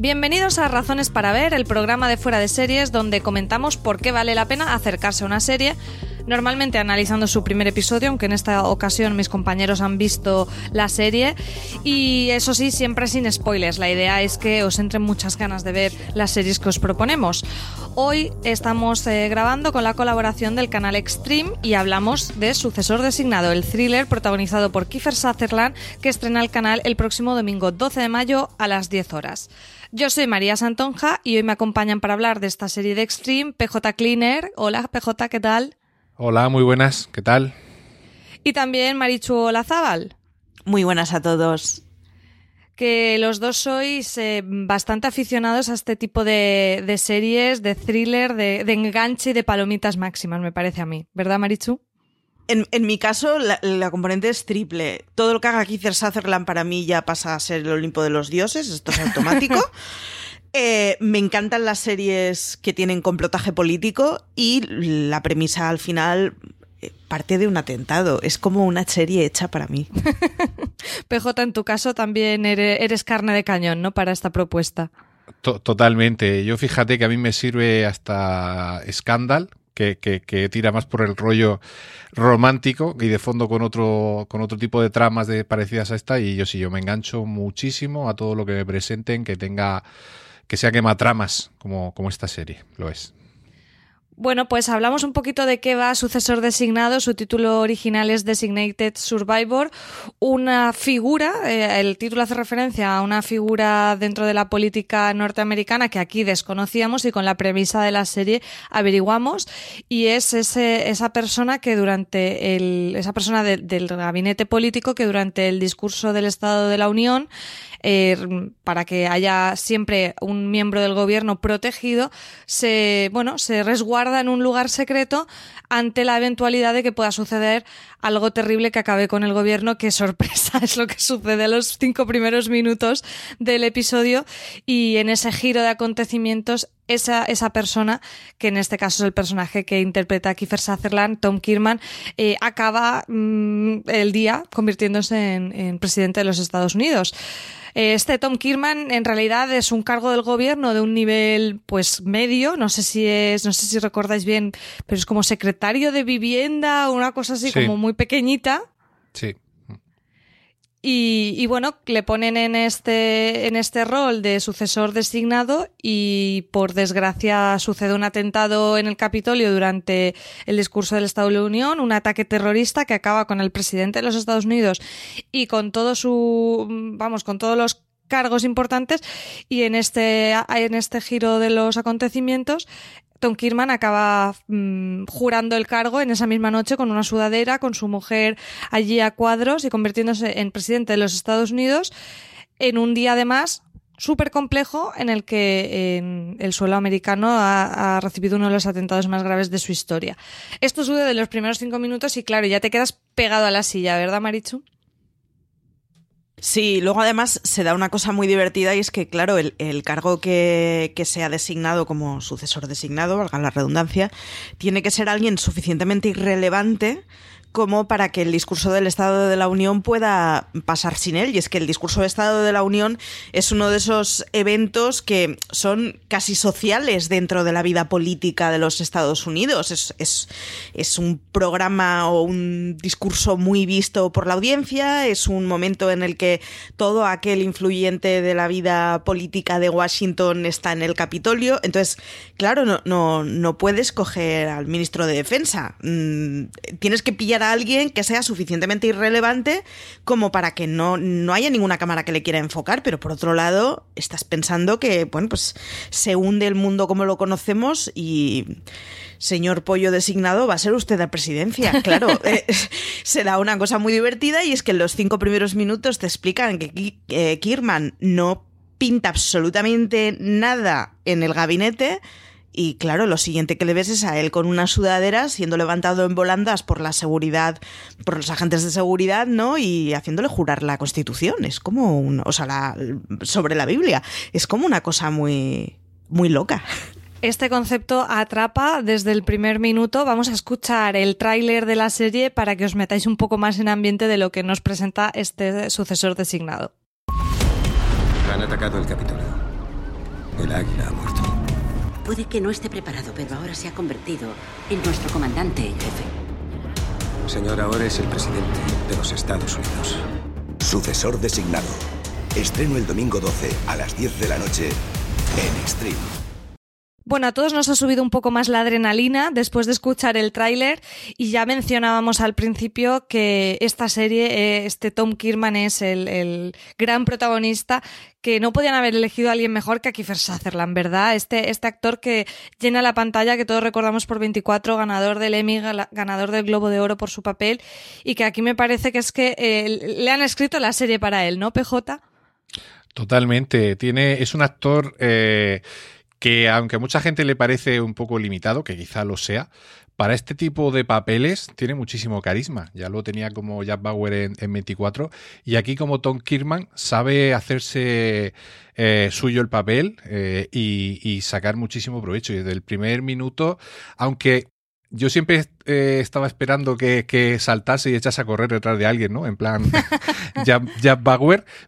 Bienvenidos a Razones para Ver, el programa de fuera de series donde comentamos por qué vale la pena acercarse a una serie normalmente analizando su primer episodio, aunque en esta ocasión mis compañeros han visto la serie. Y eso sí, siempre sin spoilers. La idea es que os entren muchas ganas de ver las series que os proponemos. Hoy estamos eh, grabando con la colaboración del canal Extreme y hablamos de Sucesor Designado, el thriller protagonizado por Kiefer Sutherland que estrena el canal el próximo domingo 12 de mayo a las 10 horas. Yo soy María Santonja y hoy me acompañan para hablar de esta serie de Extreme PJ Cleaner. Hola PJ, ¿qué tal? Hola, muy buenas, ¿qué tal? Y también Marichu Olazábal. Muy buenas a todos. Que los dos sois eh, bastante aficionados a este tipo de, series, de thriller, de, enganche y de palomitas máximas, me parece a mí. ¿Verdad, Marichu? En, mi caso, la, componente es triple. Todo lo que haga Keith Sutherland para mí ya pasa a ser el Olimpo de los dioses, esto es automático. Eh, me encantan las series que tienen complotaje político y la premisa al final eh, parte de un atentado. Es como una serie hecha para mí. PJ, en tu caso también eres, carne de cañón, ¿no? Para esta propuesta. Totalmente. Yo fíjate que a mí me sirve hasta Scandal, que, que, tira más por el rollo romántico y de fondo con otro, con otro tipo de tramas de, parecidas a esta. Y yo sí, yo me engancho muchísimo a todo lo que me presenten, que tenga que sea quematramas como, como esta serie, lo es. Bueno, pues hablamos un poquito de qué va Sucesor Designado. Su título original es Designated Survivor. Una figura, eh, el título hace referencia a una figura dentro de la política norteamericana que aquí desconocíamos y con la premisa de la serie averiguamos. Y es ese, esa persona que durante el, esa persona del gabinete político que durante el discurso del Estado de la Unión eh, para que haya siempre un miembro del gobierno protegido, se, bueno, se resguarda en un lugar secreto ante la eventualidad de que pueda suceder algo terrible que acabe con el gobierno. Qué sorpresa es lo que sucede a los cinco primeros minutos del episodio y en ese giro de acontecimientos esa, esa persona, que en este caso es el personaje que interpreta Kiefer Sutherland, Tom Kirman, eh, acaba mm, el día convirtiéndose en presidente de los Estados Unidos. Este Tom Kirman en realidad es un cargo del gobierno de un nivel pues medio, no sé si es, no sé si recordáis bien, pero es como secretario de vivienda, una cosa así como muy pequeñita. Sí. Y, bueno, le ponen en este, en este rol de sucesor designado y por desgracia sucede un atentado en el Capitolio durante el discurso del Estado de la Unión, un ataque terrorista que acaba con el presidente de los Estados Unidos y con todo su, vamos, con todos los cargos importantes. Y en este, en este giro de los acontecimientos Tom Kirman acaba mm, jurando el cargo en esa misma noche con una sudadera, con su mujer allí a cuadros y convirtiéndose en presidente de los Estados Unidos en un día además súper complejo en el que el suelo americano ha, recibido uno de los atentados más graves de su historia. Esto sucede de los primeros cinco minutos y claro, ya te quedas pegado a la silla, ¿verdad, Marichu? Sí, luego además se da una cosa muy divertida y es que, claro, el, cargo que, que, se ha designado como sucesor designado, valga la redundancia, tiene que ser alguien suficientemente irrelevante como para que el discurso del Estado de la Unión pueda pasar sin él. Y es que el discurso del Estado de la Unión es uno de esos eventos que son casi sociales dentro de la vida política de los Estados Unidos. Es, es, es un programa o un discurso muy visto por la audiencia, es un momento en el que todo aquel influyente de la vida política de Washington está en el Capitolio. Entonces, claro, no, no, no puedes coger al ministro de Defensa. Mm, tienes que pillar a alguien que sea suficientemente irrelevante como para que no, no haya ninguna cámara que le quiera enfocar, pero por otro lado, estás pensando que, bueno, pues se hunde el mundo como lo conocemos y señor pollo designado, va a ser usted la presidencia. Claro, eh, será una cosa muy divertida y es que en los cinco primeros minutos te explican que eh, Kirman no pinta absolutamente nada en el gabinete y claro, lo siguiente que le ves es a él con una sudadera siendo levantado en volandas por la seguridad, por los agentes de seguridad, ¿no? Y haciéndole jurar la Constitución. Es como un, o sea, sobre la Biblia. Es como una cosa muy, muy loca. Este concepto atrapa desde el primer minuto. Vamos a escuchar el tráiler de la serie para que os metáis un poco más en ambiente de lo que nos presenta este sucesor designado. Han atacado el Capitolio. El águila ha muerto. Puede que no esté preparado, pero ahora se ha convertido en nuestro comandante en jefe. Señor, ahora es el presidente de los Estados Unidos. Sucesor designado. Estreno el domingo 12 a las 10 de la noche en Extreme. Bueno, a todos nos ha subido un poco más la adrenalina después de escuchar el tráiler y ya mencionábamos al principio que esta serie, eh, este Tom Kirman es el, gran protagonista que no podían haber elegido a alguien mejor que a Kiefer Sutherland, ¿verdad? Este, este actor que llena la pantalla, que todos recordamos por 24, ganador del Emmy, ganador del Globo de Oro por su papel y que aquí me parece que es que eh, le han escrito la serie para él, ¿no, PJ? Totalmente. Tiene, es un actor... Eh que aunque a mucha gente le parece un poco limitado, que quizá lo sea, para este tipo de papeles tiene muchísimo carisma. Ya lo tenía como Jack Bauer en, 24 y aquí como Tom Kirman sabe hacerse eh, suyo el papel eh, y, y, sacar muchísimo provecho. Y desde el primer minuto, aunque yo siempre eh, estaba esperando que, saltase y echase a correr detrás de alguien, ¿no? En plan Jack,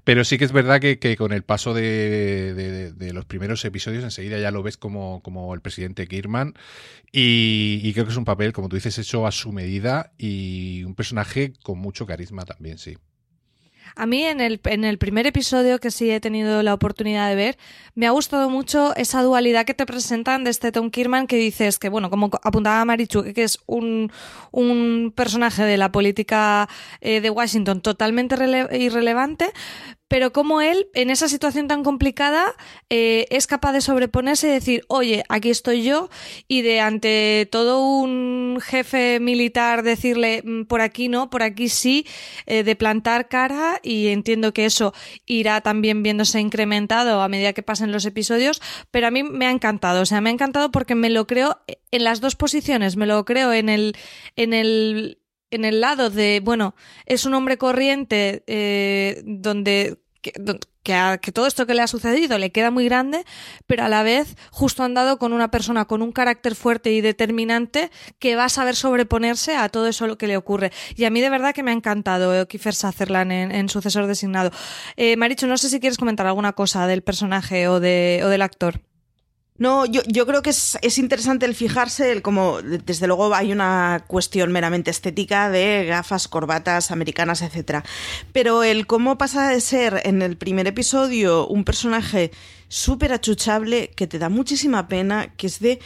pero sí que es verdad que, con el paso de, los primeros episodios enseguida ya lo ves como, como el presidente Kirman y, y creo que es un papel, como tú dices, hecho a su medida y un personaje con mucho carisma también, sí. A mí en el, en el primer episodio que sí he tenido la oportunidad de ver, me ha gustado mucho esa dualidad que te presentan de este Tom Kirman que dices que, bueno, como apuntaba Marichu, que es un, un personaje de la política eh, de Washington totalmente irrelevante, pero como él, en esa situación tan complicada, eh, es capaz de sobreponerse y decir, oye, aquí estoy yo, y de ante todo un jefe militar decirle, mm, por aquí no, por aquí sí, eh, de plantar cara, y entiendo que eso irá también viéndose incrementado a medida que pasen los episodios, pero a mí me ha encantado, o sea, me ha encantado porque me lo creo en las dos posiciones, me lo creo en el, en el en el lado de, bueno, es un hombre corriente eh, donde que, que, todo esto que le ha sucedido le queda muy grande, pero a la vez justo han dado con una persona con un carácter fuerte y determinante que va a saber sobreponerse a todo eso lo que le ocurre. Y a mí de verdad que me ha encantado eh, Kiefer Sutherland en, sucesor designado. Eh, Maricho, no sé si quieres comentar alguna cosa del personaje o, de, o del actor. No, yo, yo creo que es, es, interesante el fijarse, el como desde luego hay una cuestión meramente estética de gafas, corbatas americanas, etcétera. Pero el cómo pasa de ser en el primer episodio un personaje súper achuchable que te da muchísima pena, que es de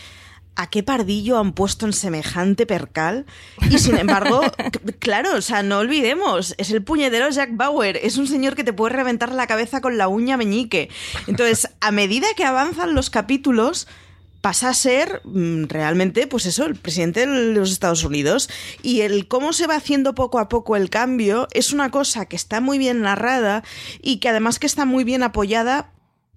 ¿a qué pardillo han puesto en semejante percal? Y sin embargo, claro, o sea, no olvidemos, es el puñetero Jack Bauer, es un señor que te puede reventar la cabeza con la uña meñique. Entonces, a medida que avanzan los capítulos, pasa a ser mm, realmente, pues eso, el presidente de los Estados Unidos. Y el cómo se va haciendo poco a poco el cambio es una cosa que está muy bien narrada y que además que está muy bien apoyada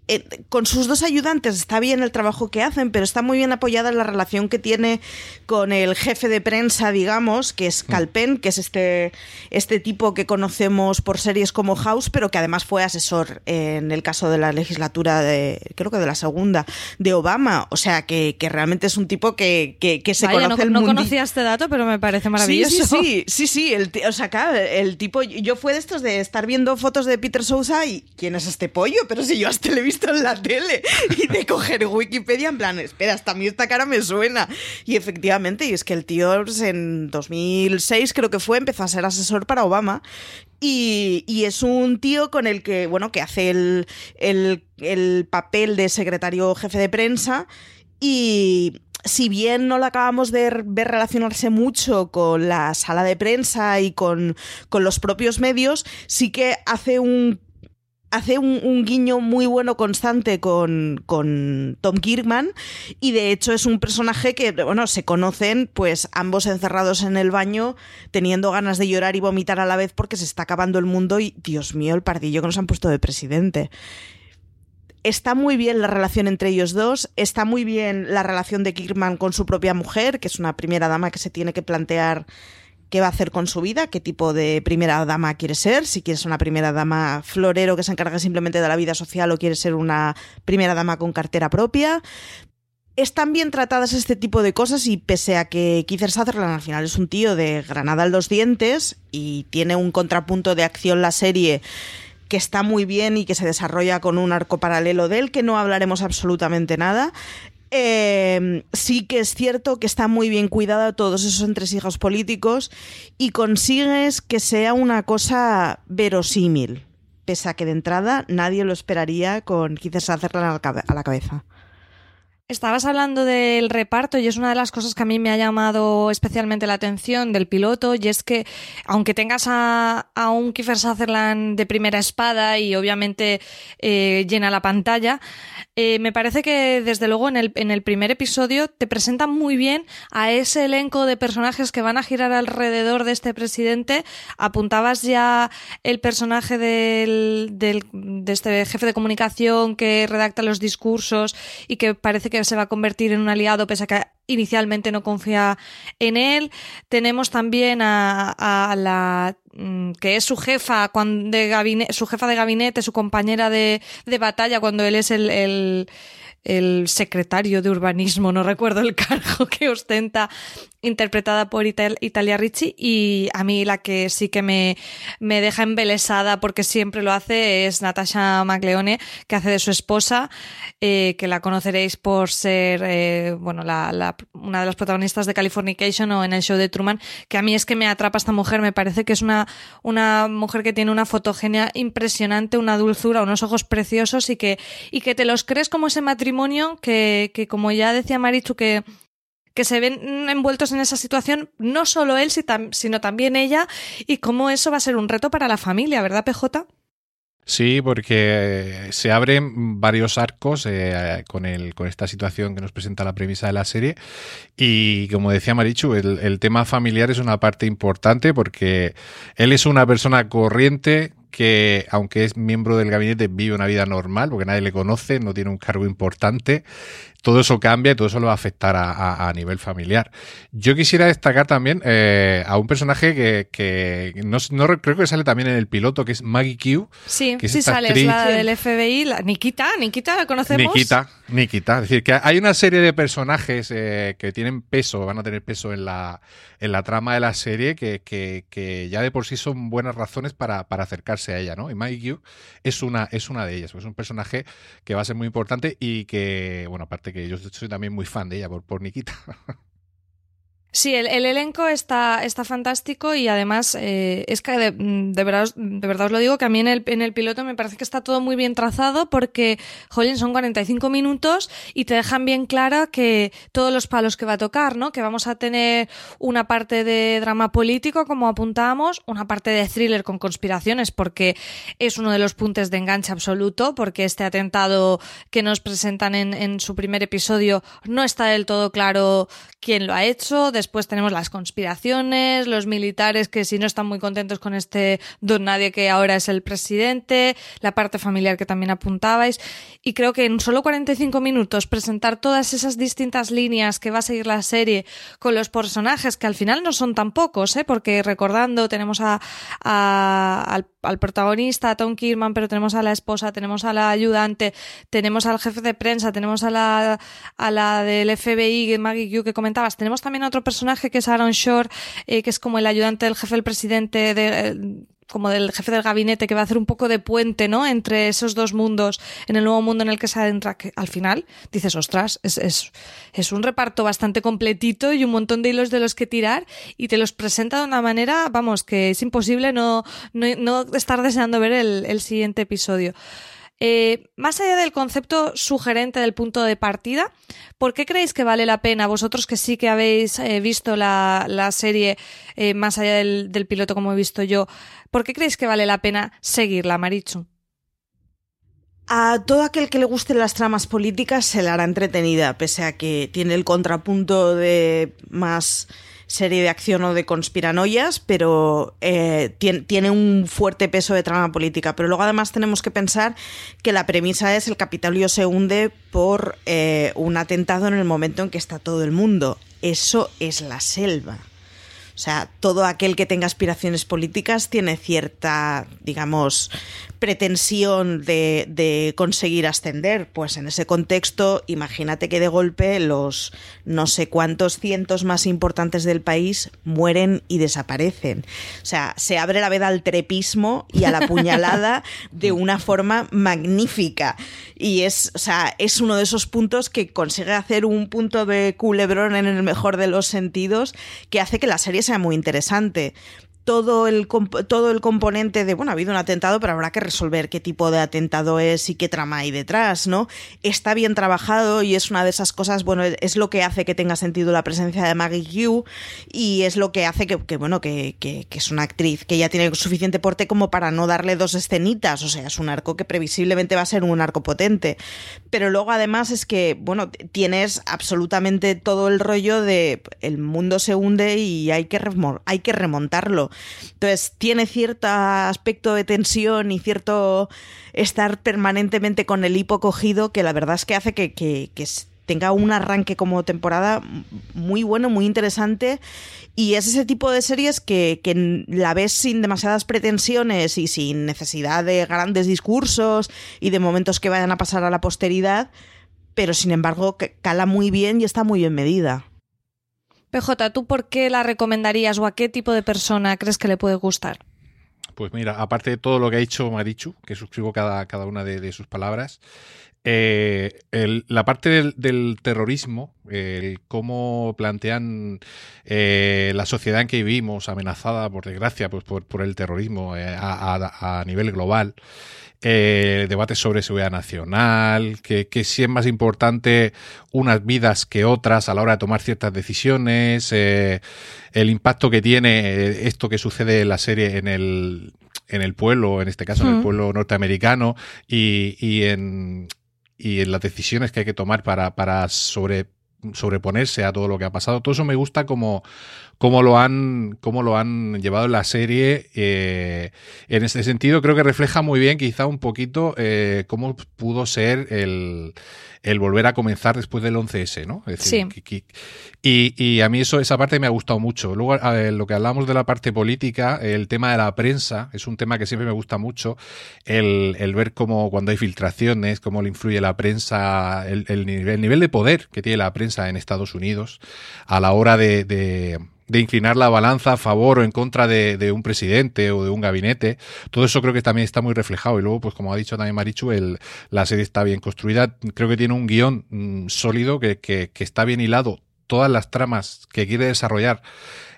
eh, con sus dos ayudantes está bien el trabajo que hacen, pero está muy bien apoyada la relación que tiene con el jefe de prensa, digamos, que es mm. Calpen, que es este, este tipo que conocemos por series como House, pero que además fue asesor en el caso de la legislatura de, creo que de la segunda, de Obama. O sea, que, realmente es un tipo que, que, se conoce no, no conocía este dato, pero me parece maravilloso. Sí, sí, sí, sí, el, o sea, claro, el tipo, yo fue de estos de estar viendo fotos de Peter Sousa y ¿quién es este pollo? Pero si yo hasta le he visto en la tele y de coger Wikipedia en plan, espera, hasta a mí esta cara me suena. Y efectivamente, y es que el tío pues, en 2006 creo que fue, empezó a ser asesor para Obama y, y, es un tío con el que, bueno, que hace el, el, el, papel de secretario jefe de prensa y si bien no lo acabamos de ver relacionarse mucho con la sala de prensa y con, con los propios medios, sí que hace un hace un, guiño muy bueno constante con, con, Tom Kirkman y de hecho es un personaje que, bueno, se conocen pues ambos encerrados en el baño teniendo ganas de llorar y vomitar a la vez porque se está acabando el mundo y, Dios mío, el pardillo que nos han puesto de presidente. Está muy bien la relación entre ellos dos, está muy bien la relación de Kirkman con su propia mujer, que es una primera dama que se tiene que plantear qué va a hacer con su vida, qué tipo de primera dama quiere ser, si quiere ser una primera dama florero que se encarga simplemente de la vida social o quiere ser una primera dama con cartera propia. están bien tratadas este tipo de cosas y pese a que Keith Sutherland al final es un tío de granada en los dientes y tiene un contrapunto de acción la serie que está muy bien y que se desarrolla con un arco paralelo de él, que no hablaremos absolutamente nada. Eh, sí que es cierto que está muy bien cuidada todos esos entresijos políticos y consigues que sea una cosa verosímil, pese a que de entrada nadie lo esperaría con Keith Sutherland a la cabeza. Estabas hablando del reparto y es una de las cosas que a mí me ha llamado especialmente la atención del piloto y es que aunque tengas a, un Kiefer Sutherland de primera espada y obviamente eh, llena la pantalla, eh, me parece que desde luego en el, en el primer episodio te presentan muy bien a ese elenco de personajes que van a girar alrededor de este presidente. Apuntabas ya el personaje del, del, de este jefe de comunicación que redacta los discursos y que parece que se va a convertir en un aliado pese a que inicialmente no confía en él. Tenemos también a, la mm, que es su jefa de gabinete, su jefa de gabinete, su compañera de, batalla cuando él es el, el secretario de urbanismo, no recuerdo el cargo que ostenta, interpretada por Italia Ricci, y a mí la que sí que me, me deja embelesada porque siempre lo hace es Natasha McLeone, que hace de su esposa, eh, que la conoceréis por ser, eh, bueno, una de las protagonistas de Californication o en el show de Truman, que a mí es que me atrapa esta mujer, me parece que es una, una mujer que tiene una fotogenia impresionante, una dulzura, unos ojos preciosos y que, y que te los crees como ese matrimonio que, que como ya decía Marichu, que que se ven envueltos en esa situación, no solo él, sino también ella, y cómo eso va a ser un reto para la familia, ¿verdad, PJ? Sí, porque se abren varios arcos eh, con, el, con esta situación que nos presenta la premisa de la serie. Y como decía Marichu, el tema familiar es una parte importante porque él es una persona corriente que, aunque es miembro del gabinete, vive una vida normal, porque nadie le conoce, no tiene un cargo importante. Todo eso cambia y todo eso lo va a afectar a, nivel familiar. Yo quisiera destacar también eh, a un personaje que, que no, creo que sale también en el piloto, que es Maggie Q. Sí, sí sale, es la del FBI, la Nikita, Nikita la conocemos. Nikita, Nikita. Es decir, que hay una serie de personajes eh, que tienen peso, van a tener peso en la, en la trama de la serie, que, que, ya de por sí son buenas razones para, para acercarse a ella, ¿no? Y Maggie es una, es una de ellas, es un personaje que va a ser muy importante y que, bueno, aparte que yo soy también muy fan de ella por, por Nikita. Sí, el, elenco está, está fantástico y además eh, es que de, verdad, de verdad os lo digo que a mí en el, en el piloto me parece que está todo muy bien trazado porque, jolín, son 45 minutos y te dejan bien clara que todos los palos que va a tocar, ¿no? Que vamos a tener una parte de drama político, como apuntábamos, una parte de thriller con conspiraciones porque es uno de los puntos de enganche absoluto porque este atentado que nos presentan en, en su primer episodio no está del todo claro quién lo ha hecho después tenemos las conspiraciones, los militares que si no están muy contentos con este don nadie que ahora es el presidente, la parte familiar que también apuntabais. Y creo que en solo 45 minutos presentar todas esas distintas líneas que va a seguir la serie con los personajes, que al final no son tan pocos, ¿eh? porque recordando tenemos a, al, al, protagonista, a Tom Kirman, pero tenemos a la esposa, tenemos a la ayudante, tenemos al jefe de prensa, tenemos a la, a la del FBI, Maggie Q, que comentabas, tenemos también a otro personaje que es Aaron Shore, eh, que es como el ayudante del jefe del presidente de, eh, como del jefe del gabinete que va a hacer un poco de puente, ¿no? Entre esos dos mundos, en el nuevo mundo en el que se adentra, que al final dices, ostras, es, es, es, un reparto bastante completito y un montón de hilos de los que tirar y te los presenta de una manera, vamos, que es imposible no, no, no estar deseando ver el, el siguiente episodio. Eh, más allá del concepto sugerente del punto de partida, ¿por qué creéis que vale la pena, vosotros que sí que habéis eh, visto la, serie eh, más allá del, piloto como he visto yo, ¿por qué creéis que vale la pena seguirla, Marichu? A todo aquel que le gusten las tramas políticas se la hará entretenida, pese a que tiene el contrapunto de más serie de acción o de conspiranoias, pero eh, tiene, un fuerte peso de trama política. Pero luego además tenemos que pensar que la premisa es el Capitolio se hunde por eh, un atentado en el momento en que está todo el mundo. Eso es la selva. O sea, todo aquel que tenga aspiraciones políticas tiene cierta, digamos, pretensión de, de, conseguir ascender. Pues en ese contexto, imagínate que de golpe los no sé cuántos cientos más importantes del país mueren y desaparecen. O sea, se abre la veda al trepismo y a la puñalada de una forma magnífica. Y es, o sea, es uno de esos puntos que consigue hacer un punto de culebrón en el mejor de los sentidos que hace que la serie sea muy interesante todo el, todo el componente de, bueno, ha habido un atentado, pero habrá que resolver qué tipo de atentado es y qué trama hay detrás, ¿no? Está bien trabajado y es una de esas cosas, bueno, es lo que hace que tenga sentido la presencia de Maggie Q y es lo que hace que, bueno, que, que, que, es una actriz que ya tiene suficiente porte como para no darle dos escenitas, o sea, es un arco que previsiblemente va a ser un arco potente. Pero luego además es que, bueno, tienes absolutamente todo el rollo de el mundo se hunde y hay que, hay que remontarlo. Entonces, tiene cierto aspecto de tensión y cierto estar permanentemente con el hipo cogido que la verdad es que hace que, que, que tenga un arranque como temporada muy bueno, muy interesante. Y es ese tipo de series que, que, la ves sin demasiadas pretensiones y sin necesidad de grandes discursos y de momentos que vayan a pasar a la posteridad, pero sin embargo cala muy bien y está muy bien medida. PJ, ¿tú por qué la recomendarías o a qué tipo de persona crees que le puede gustar? Pues mira, aparte de todo lo que ha dicho Marichu, que suscribo cada, cada una de, de sus palabras, eh, el, la parte del, del, terrorismo, el cómo plantean eh, la sociedad en que vivimos, amenazada, por desgracia, pues por, por el terrorismo eh, a, a, a, nivel global, debates sobre seguridad nacional, que, que, si es más importante unas vidas que otras a la hora de tomar ciertas decisiones, el impacto que tiene esto que sucede en la serie en el, en el pueblo, en este caso en el pueblo norteamericano, y, y en, y en las decisiones que hay que tomar para, para sobre, sobreponerse a todo lo que ha pasado. Todo eso me gusta como, como lo han, cómo lo han llevado en la serie. Eh, en este sentido, creo que refleja muy bien, quizá un poquito, eh, cómo pudo ser el, el, volver a comenzar después del 11S, ¿no? Es decir, sí. y, y, a mí eso, esa parte me ha gustado mucho. Luego, lo que hablamos de la parte política, el tema de la prensa, es un tema que siempre me gusta mucho. El, el ver cómo cuando hay filtraciones, cómo le influye la prensa, el, el, nivel, el nivel de poder que tiene la prensa en Estados Unidos a la hora de, de de inclinar la balanza a favor o en contra de, de, un presidente o de un gabinete. Todo eso creo que también está muy reflejado. Y luego, pues como ha dicho también Marichu, el, la serie está bien construida. Creo que tiene un guion mmm, sólido que, que, que, está bien hilado. Todas las tramas que quiere desarrollar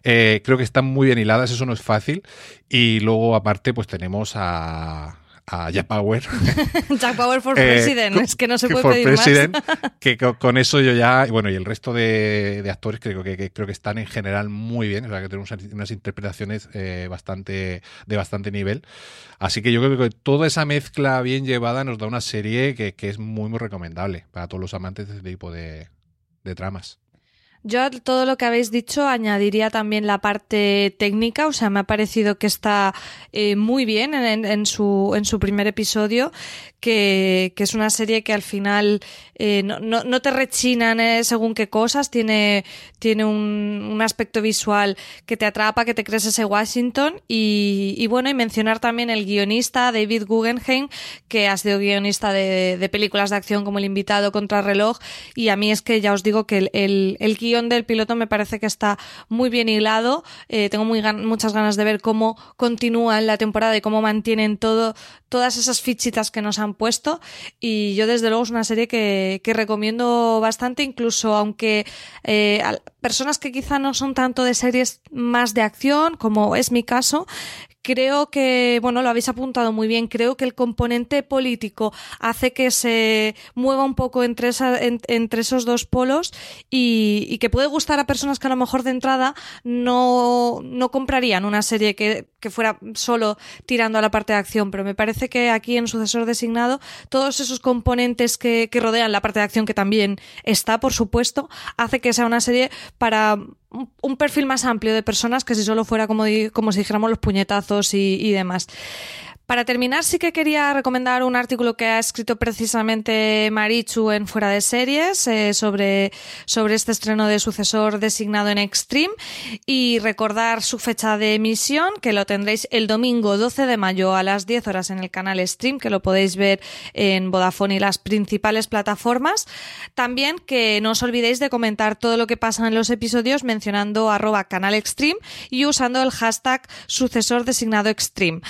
eh, creo que están muy bien hiladas, eso no es fácil. Y luego, aparte, pues tenemos a, a Jack Power. Jack Power for eh, President, es que no se puede for pedir president, más. que con, con, eso yo ya, bueno, y el resto de, de actores creo que, que, creo que están en general muy bien, o sea que tenemos unas interpretaciones eh, bastante de bastante nivel. Así que yo creo que toda esa mezcla bien llevada nos da una serie que, que es muy muy recomendable para todos los amantes de este tipo de, de tramas. Yo a todo lo que habéis dicho añadiría también la parte técnica, o sea, me ha parecido que está eh, muy bien en, en, su, en su primer episodio, que, que es una serie que al final eh, no, no, no, te rechinan eh, según qué cosas, tiene, tiene un, un, aspecto visual que te atrapa, que te crees ese Washington y, y, bueno, y mencionar también el guionista David Guggenheim, que ha sido guionista de, películas de acción como El invitado contra reloj y a mí es que ya os digo que el, el, el del piloto me parece que está muy bien hilado. Eh, tengo muy gan muchas ganas de ver cómo continúa en la temporada y cómo mantienen todo, todas esas fichitas que nos han puesto. Y yo, desde luego, es una serie que, que recomiendo bastante, incluso aunque eh, personas que quizá no son tanto de series más de acción, como es mi caso, creo que, bueno, lo habéis apuntado muy bien, creo que el componente político hace que se mueva un poco entre, esa, en, entre esos dos polos y, y, que puede gustar a personas que a lo mejor de entrada no, no comprarían una serie que, que fuera solo tirando a la parte de acción, pero me parece que aquí en Sucesor Designado todos esos componentes que, que rodean la parte de acción, que también está, por supuesto, hace que sea una serie para un perfil más amplio de personas que si solo fuera como, como si dijéramos los puñetazos y, y demás. Para terminar, sí que quería recomendar un artículo que ha escrito precisamente Marichu en Fuera de Series eh, sobre, sobre este estreno de sucesor designado en Extreme y recordar su fecha de emisión, que lo tendréis el domingo 12 de mayo a las 10 horas en el canal Stream, que lo podéis ver en Vodafone y las principales plataformas. También que no os olvidéis de comentar todo lo que pasa en los episodios mencionando arroba canal Extreme y usando el hashtag sucesor designado Extreme.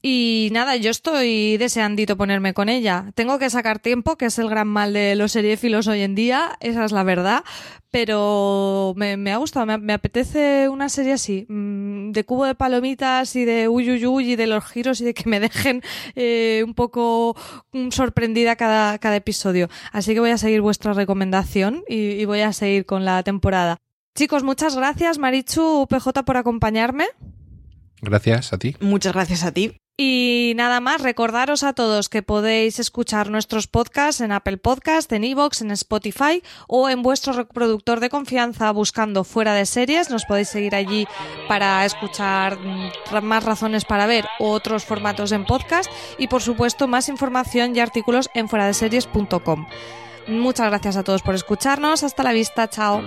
Y nada, yo estoy deseandito ponerme con ella. Tengo que sacar tiempo, que es el gran mal de los seriefilos hoy en día, esa es la verdad. Pero me, ha gustado, me, apetece una serie así, mm, de cubo de palomitas y de uyuyuy y de los giros y de que me dejen eh, un poco mm, sorprendida cada, cada episodio. Así que voy a seguir vuestra recomendación y, y voy a seguir con la temporada. Chicos, muchas gracias, Marichu PJ, por acompañarme. Gracias a ti. Muchas gracias a ti. Y nada más, recordaros a todos que podéis escuchar nuestros podcasts en Apple Podcast, en Evox, en Spotify o en vuestro reproductor de confianza buscando fuera de series. Nos podéis seguir allí para escuchar mm, más razones para ver otros formatos en podcast y por supuesto más información y artículos en fuera de series.com. Muchas gracias a todos por escucharnos. Hasta la vista. Chao.